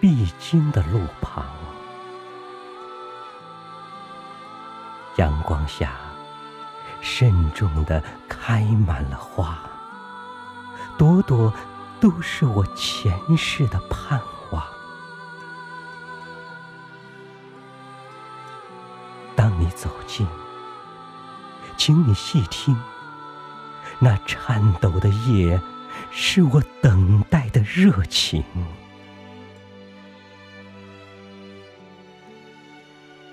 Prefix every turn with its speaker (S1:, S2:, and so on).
S1: 必经的路旁。阳光下，慎重地开满了花，朵朵都是我前世的盼望。当你走近，请你细听。那颤抖的夜，是我等待的热情。